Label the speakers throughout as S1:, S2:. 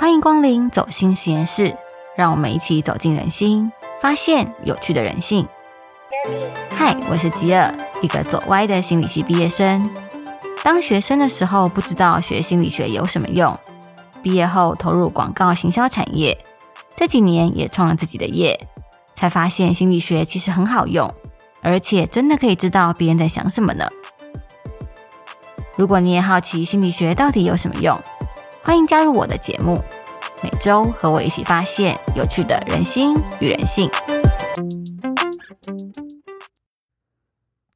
S1: 欢迎光临走心实验室，让我们一起走进人心，发现有趣的人性。嗨，我是吉尔，一个走歪的心理系毕业生。当学生的时候，不知道学心理学有什么用；毕业后投入广告行销产业，这几年也创了自己的业，才发现心理学其实很好用，而且真的可以知道别人在想什么呢。如果你也好奇心理学到底有什么用，欢迎加入我的节目，每周和我一起发现有趣的人心与人性。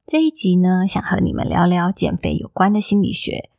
S1: 这一集呢，想和你们聊聊减肥有关的心理学。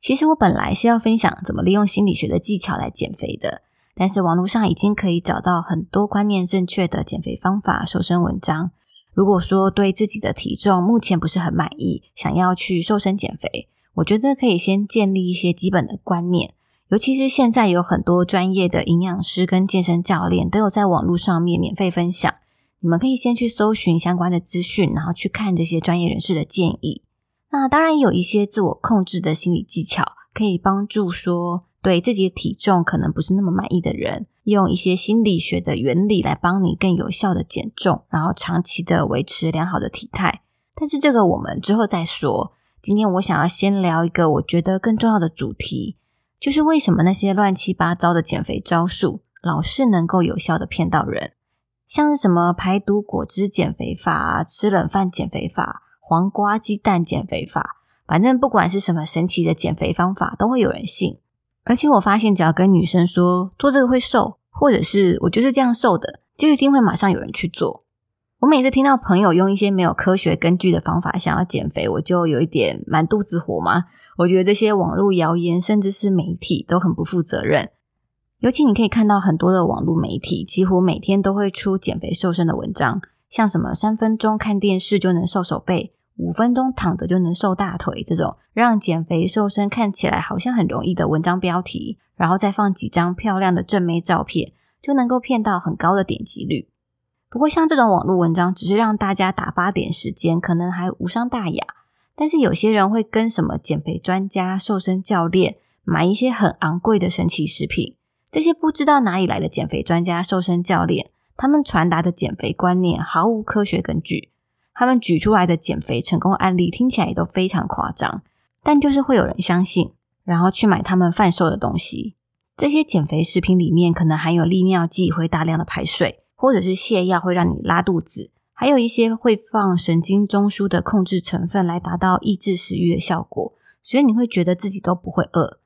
S1: 其实我本来是要分享怎么利用心理学的技巧来减肥的，但是网络上已经可以找到很多观念正确的减肥方法、瘦身文章。如果说对自己的体重目前不是很满意，想要去瘦身减肥，我觉得可以先建立一些基本的观念。尤其是现在有很多专业的营养师跟健身教练都有在网络上面免费分享，你们可以先去搜寻相关的资讯，然后去看这些专业人士的建议。那当然有一些自我控制的心理技巧，可以帮助说对自己的体重可能不是那么满意的人，用一些心理学的原理来帮你更有效的减重，然后长期的维持良好的体态。但是这个我们之后再说。今天我想要先聊一个我觉得更重要的主题。就是为什么那些乱七八糟的减肥招数老是能够有效的骗到人？像什么排毒果汁减肥法、吃冷饭减肥法、黄瓜鸡蛋减肥法，反正不管是什么神奇的减肥方法，都会有人信。而且我发现，只要跟女生说做这个会瘦，或者是我就是这样瘦的，就一定会马上有人去做。我每次听到朋友用一些没有科学根据的方法想要减肥，我就有一点满肚子火嘛。我觉得这些网络谣言，甚至是媒体都很不负责任。尤其你可以看到很多的网络媒体，几乎每天都会出减肥瘦身的文章，像什么三分钟看电视就能瘦手背，五分钟躺着就能瘦大腿这种，让减肥瘦身看起来好像很容易的文章标题，然后再放几张漂亮的正妹照片，就能够骗到很高的点击率。不过，像这种网络文章，只是让大家打发点时间，可能还无伤大雅。但是有些人会跟什么减肥专家、瘦身教练买一些很昂贵的神奇食品。这些不知道哪里来的减肥专家、瘦身教练，他们传达的减肥观念毫无科学根据。他们举出来的减肥成功案例听起来也都非常夸张，但就是会有人相信，然后去买他们贩售的东西。这些减肥食品里面可能含有利尿剂，会大量的排水。或者是泻药会让你拉肚子，还有一些会放神经中枢的控制成分来达到抑制食欲的效果，所以你会觉得自己都不会饿。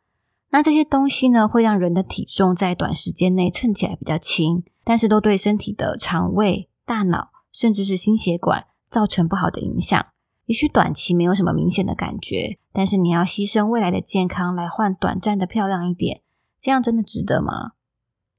S1: 那这些东西呢，会让人的体重在短时间内称起来比较轻，但是都对身体的肠胃、大脑甚至是心血管造成不好的影响。也许短期没有什么明显的感觉，但是你要牺牲未来的健康来换短暂的漂亮一点，这样真的值得吗？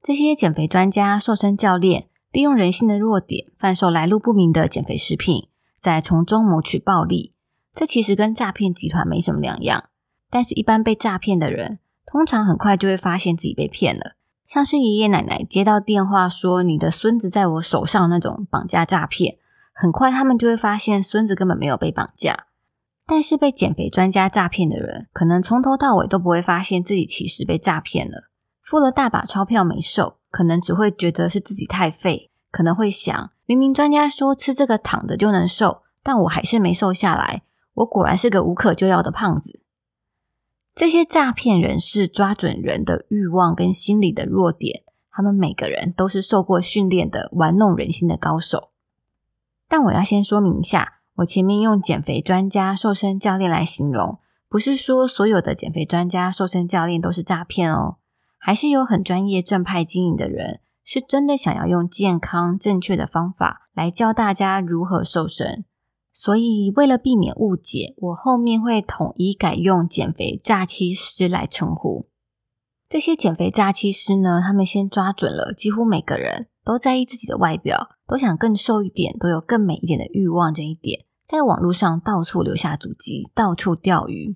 S1: 这些减肥专家、瘦身教练。利用人性的弱点，贩售来路不明的减肥食品，再从中谋取暴利。这其实跟诈骗集团没什么两样。但是，一般被诈骗的人，通常很快就会发现自己被骗了。像是爷爷奶奶接到电话说“你的孙子在我手上”那种绑架诈骗，很快他们就会发现孙子根本没有被绑架。但是，被减肥专家诈骗的人，可能从头到尾都不会发现自己其实被诈骗了，付了大把钞票没瘦。可能只会觉得是自己太废，可能会想，明明专家说吃这个躺着就能瘦，但我还是没瘦下来，我果然是个无可救药的胖子。这些诈骗人士抓准人的欲望跟心理的弱点，他们每个人都是受过训练的玩弄人心的高手。但我要先说明一下，我前面用减肥专家、瘦身教练来形容，不是说所有的减肥专家、瘦身教练都是诈骗哦。还是有很专业正派经营的人，是真的想要用健康正确的方法来教大家如何瘦身。所以为了避免误解，我后面会统一改用减肥诈欺师来称呼。这些减肥诈欺师呢，他们先抓准了几乎每个人都在意自己的外表，都想更瘦一点，都有更美一点的欲望这一点，在网络上到处留下足迹，到处钓鱼。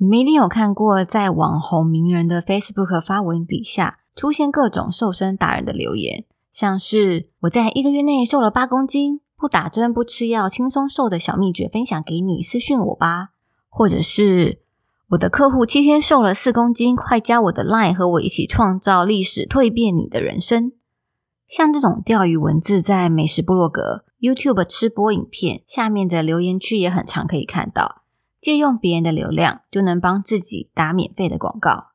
S1: 你们一定有看过，在网红名人的 Facebook 发文底下出现各种瘦身达人的留言，像是我在一个月内瘦了八公斤，不打针不吃药轻松瘦的小秘诀分享给你，私讯我吧；或者是我的客户七天瘦了四公斤，快加我的 Line 和我一起创造历史，蜕变你的人生。像这种钓鱼文字，在美食部落格、YouTube 吃播影片下面的留言区也很常可以看到。借用别人的流量，就能帮自己打免费的广告。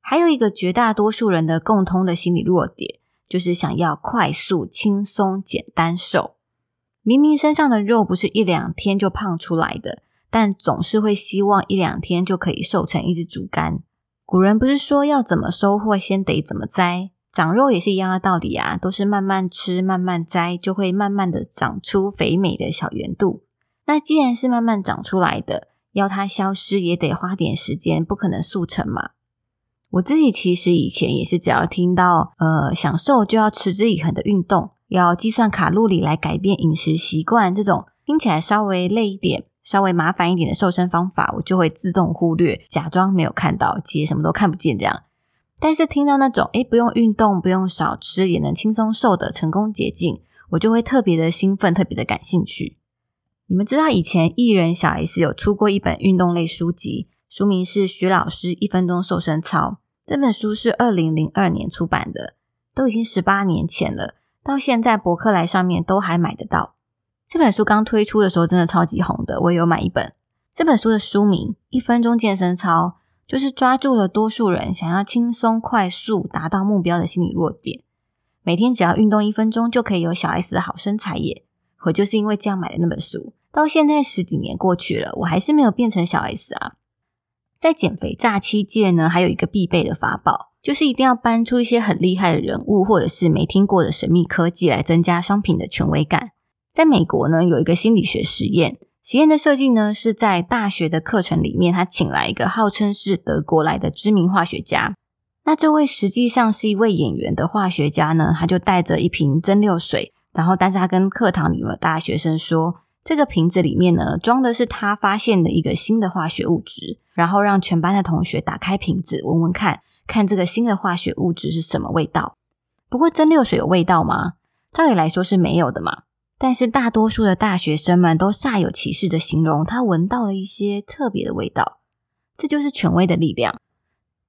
S1: 还有一个绝大多数人的共通的心理弱点，就是想要快速、轻松、简单瘦。明明身上的肉不是一两天就胖出来的，但总是会希望一两天就可以瘦成一只竹竿。古人不是说要怎么收获，先得怎么栽？长肉也是一样的道理啊，都是慢慢吃、慢慢栽，就会慢慢的长出肥美的小圆肚。那既然是慢慢长出来的，要它消失也得花点时间，不可能速成嘛。我自己其实以前也是，只要听到呃想瘦就要持之以恒的运动，要计算卡路里来改变饮食习惯，这种听起来稍微累一点、稍微麻烦一点的瘦身方法，我就会自动忽略，假装没有看到，姐什么都看不见这样。但是听到那种诶不用运动、不用少吃也能轻松瘦的成功捷径，我就会特别的兴奋，特别的感兴趣。你们知道以前艺人小 S 有出过一本运动类书籍，书名是《徐老师一分钟瘦身操》。这本书是二零零二年出版的，都已经十八年前了，到现在博客来上面都还买得到。这本书刚推出的时候真的超级红的，我也有买一本。这本书的书名《一分钟健身操》，就是抓住了多数人想要轻松快速达到目标的心理弱点。每天只要运动一分钟，就可以有小 S 的好身材耶！我就是因为这样买的那本书。到现在十几年过去了，我还是没有变成小 S 啊！在减肥诈欺界呢，还有一个必备的法宝，就是一定要搬出一些很厉害的人物，或者是没听过的神秘科技来增加商品的权威感。在美国呢，有一个心理学实验，实验的设计呢是在大学的课程里面，他请来一个号称是德国来的知名化学家。那这位实际上是一位演员的化学家呢，他就带着一瓶蒸馏水，然后但是他跟课堂里的大学生说。这个瓶子里面呢，装的是他发现的一个新的化学物质，然后让全班的同学打开瓶子闻闻看，看这个新的化学物质是什么味道。不过蒸馏水有味道吗？照理来说是没有的嘛。但是大多数的大学生们都煞有其事的形容他闻到了一些特别的味道，这就是权威的力量。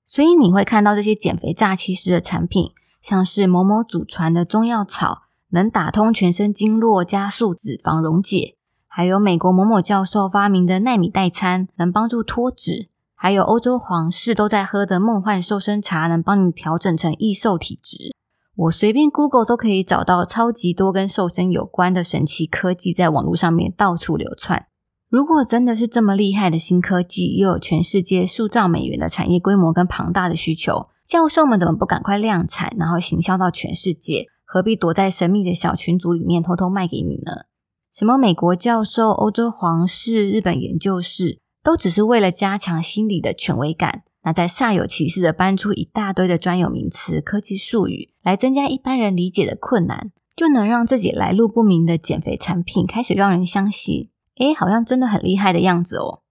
S1: 所以你会看到这些减肥诈欺师的产品，像是某某祖传的中药草，能打通全身经络，加速脂肪溶解。还有美国某某教授发明的奈米代餐，能帮助脱脂；还有欧洲皇室都在喝的梦幻瘦身茶，能帮你调整成易瘦体质。我随便 Google 都可以找到超级多跟瘦身有关的神奇科技，在网络上面到处流窜。如果真的是这么厉害的新科技，又有全世界数兆美元的产业规模跟庞大的需求，教授们怎么不赶快量产，然后行销到全世界？何必躲在神秘的小群组里面偷偷卖给你呢？什么美国教授、欧洲皇室、日本研究室，都只是为了加强心理的权威感。那在煞有其事的搬出一大堆的专有名词、科技术语，来增加一般人理解的困难，就能让自己来路不明的减肥产品开始让人相信，诶，好像真的很厉害的样子哦。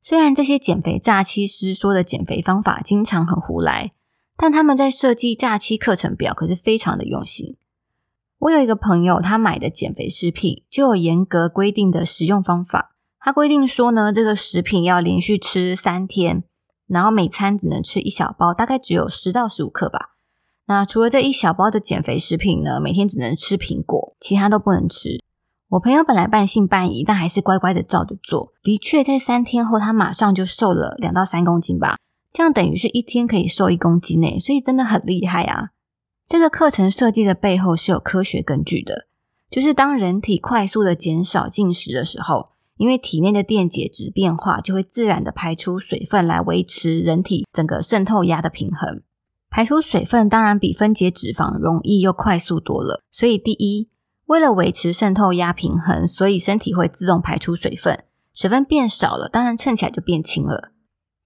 S1: 虽然这些减肥诈欺师说的减肥方法经常很胡来，但他们在设计诈欺课程表可是非常的用心。我有一个朋友，他买的减肥食品就有严格规定的食用方法。他规定说呢，这个食品要连续吃三天，然后每餐只能吃一小包，大概只有十到十五克吧。那除了这一小包的减肥食品呢，每天只能吃苹果，其他都不能吃。我朋友本来半信半疑，但还是乖乖的照着做。的确，在三天后，他马上就瘦了两到三公斤吧，这样等于是一天可以瘦一公斤呢，所以真的很厉害啊。这个课程设计的背后是有科学根据的，就是当人体快速的减少进食的时候，因为体内的电解质变化，就会自然的排出水分来维持人体整个渗透压的平衡。排出水分当然比分解脂肪容易又快速多了。所以第一，为了维持渗透压平衡，所以身体会自动排出水分，水分变少了，当然称起来就变轻了。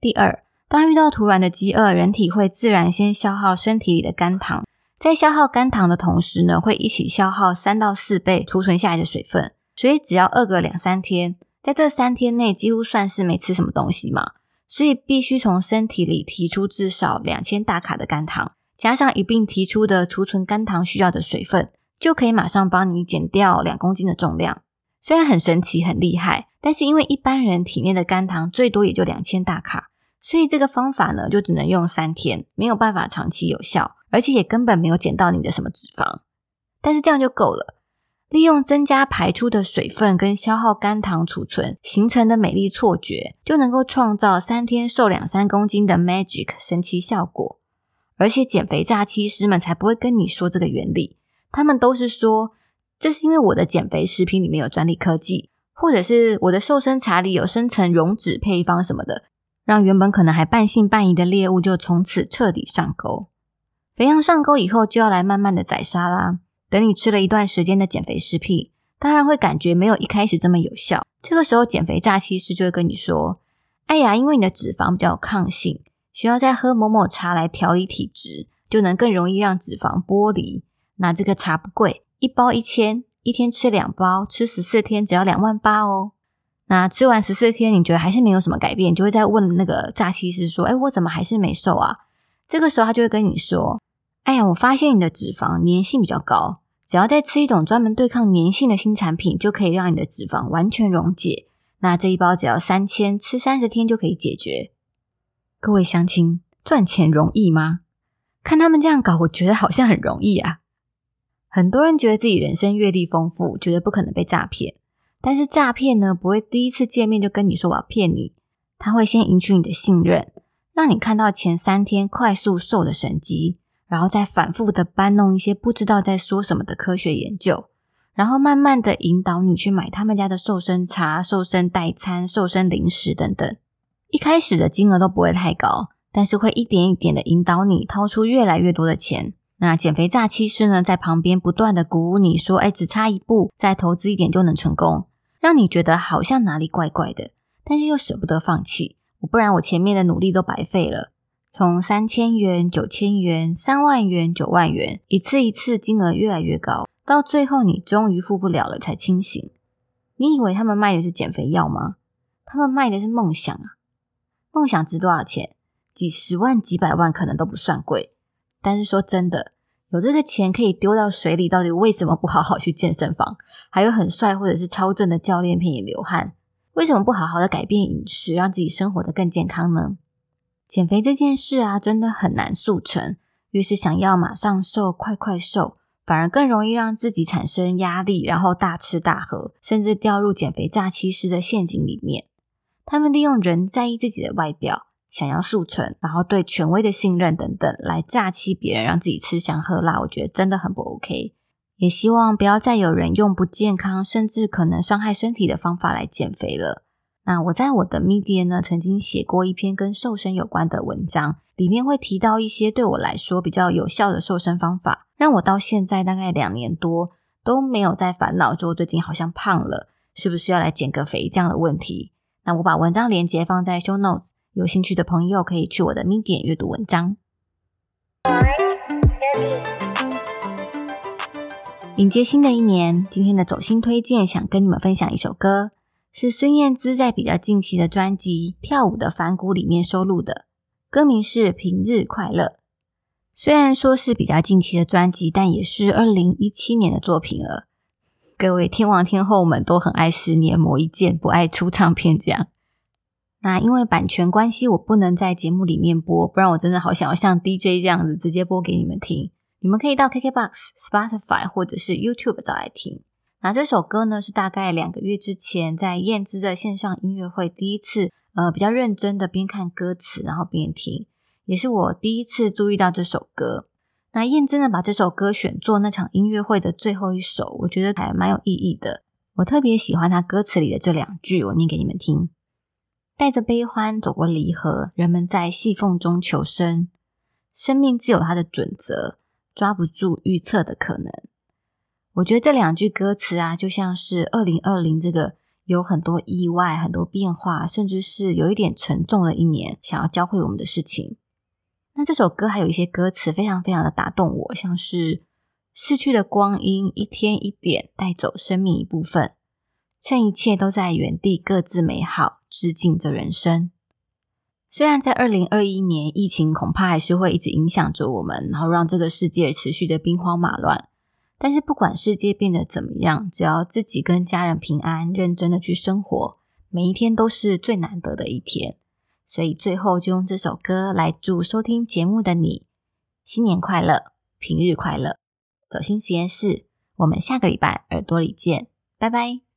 S1: 第二，当遇到突然的饥饿，人体会自然先消耗身体里的肝糖。在消耗肝糖的同时呢，会一起消耗三到四倍储存下来的水分，所以只要饿个两三天，在这三天内几乎算是没吃什么东西嘛，所以必须从身体里提出至少两千大卡的肝糖，加上一并提出的储存肝糖需要的水分，就可以马上帮你减掉两公斤的重量。虽然很神奇很厉害，但是因为一般人体内的肝糖最多也就两千大卡，所以这个方法呢，就只能用三天，没有办法长期有效，而且也根本没有减到你的什么脂肪。但是这样就够了。利用增加排出的水分跟消耗肝糖储存形成的美丽错觉，就能够创造三天瘦两三公斤的 magic 神奇效果。而且减肥诈欺师们才不会跟你说这个原理，他们都是说这是因为我的减肥食品里面有专利科技，或者是我的瘦身茶里有深层溶脂配方什么的，让原本可能还半信半疑的猎物就从此彻底上钩。肥羊上钩以后，就要来慢慢的宰杀啦。等你吃了一段时间的减肥食品，当然会感觉没有一开始这么有效。这个时候，减肥诈欺师就会跟你说：“哎呀，因为你的脂肪比较有抗性，需要再喝某某茶来调理体质，就能更容易让脂肪剥离。那这个茶不贵，一包一千，一天吃两包，吃十四天只要两万八哦。那吃完十四天，你觉得还是没有什么改变，就会再问那个诈欺师说：‘哎，我怎么还是没瘦啊？’这个时候，他就会跟你说。”哎呀，我发现你的脂肪粘性比较高，只要再吃一种专门对抗粘性的新产品，就可以让你的脂肪完全溶解。那这一包只要三千，吃三十天就可以解决。各位乡亲，赚钱容易吗？看他们这样搞，我觉得好像很容易啊。很多人觉得自己人生阅历丰富，觉得不可能被诈骗。但是诈骗呢，不会第一次见面就跟你说我要骗你，他会先赢取你的信任，让你看到前三天快速瘦的神迹。然后再反复的搬弄一些不知道在说什么的科学研究，然后慢慢的引导你去买他们家的瘦身茶、瘦身代餐、瘦身零食等等。一开始的金额都不会太高，但是会一点一点的引导你掏出越来越多的钱。那减肥诈欺师呢，在旁边不断的鼓舞你说：“哎，只差一步，再投资一点就能成功。”让你觉得好像哪里怪怪的，但是又舍不得放弃，不然我前面的努力都白费了。从三千元、九千元、三万元、九万元，一次一次金额越来越高，到最后你终于付不了了才清醒。你以为他们卖的是减肥药吗？他们卖的是梦想啊！梦想值多少钱？几十万、几百万可能都不算贵。但是说真的，有这个钱可以丢到水里，到底为什么不好好去健身房？还有很帅或者是超正的教练陪你流汗，为什么不好好的改变饮食，让自己生活的更健康呢？减肥这件事啊，真的很难速成。越是想要马上瘦、快快瘦，反而更容易让自己产生压力，然后大吃大喝，甚至掉入减肥诈欺师的陷阱里面。他们利用人在意自己的外表，想要速成，然后对权威的信任等等，来诈欺别人，让自己吃香喝辣。我觉得真的很不 OK。也希望不要再有人用不健康，甚至可能伤害身体的方法来减肥了。那我在我的 media 呢，曾经写过一篇跟瘦身有关的文章，里面会提到一些对我来说比较有效的瘦身方法，让我到现在大概两年多都没有在烦恼，说最近好像胖了，是不是要来减个肥这样的问题。那我把文章连接放在 show notes，有兴趣的朋友可以去我的 media 阅读文章。迎接新的一年，今天的走心推荐想跟你们分享一首歌。是孙燕姿在比较近期的专辑《跳舞的反骨》里面收录的，歌名是《平日快乐》。虽然说是比较近期的专辑，但也是二零一七年的作品了。各位天王天后们都很爱十年磨一剑，不爱出唱片这样。那因为版权关系，我不能在节目里面播，不然我真的好想要像 DJ 这样子直接播给你们听。你们可以到 KKBOX、Spotify 或者是 YouTube 找来听。那这首歌呢，是大概两个月之前在燕姿的线上音乐会第一次，呃，比较认真的边看歌词然后边听，也是我第一次注意到这首歌。那燕姿呢，把这首歌选做那场音乐会的最后一首，我觉得还蛮有意义的。我特别喜欢他歌词里的这两句，我念给你们听：带着悲欢走过离合，人们在细缝中求生，生命自有它的准则，抓不住预测的可能。我觉得这两句歌词啊，就像是二零二零这个有很多意外、很多变化，甚至是有一点沉重的一年，想要教会我们的事情。那这首歌还有一些歌词非常非常的打动我，像是逝去的光阴一天一点带走生命一部分，趁一切都在原地各自美好，致敬着人生。虽然在二零二一年疫情恐怕还是会一直影响着我们，然后让这个世界持续的兵荒马乱。但是不管世界变得怎么样，只要自己跟家人平安、认真的去生活，每一天都是最难得的一天。所以最后就用这首歌来祝收听节目的你新年快乐，平日快乐。走心实验室，我们下个礼拜耳朵里见，拜拜。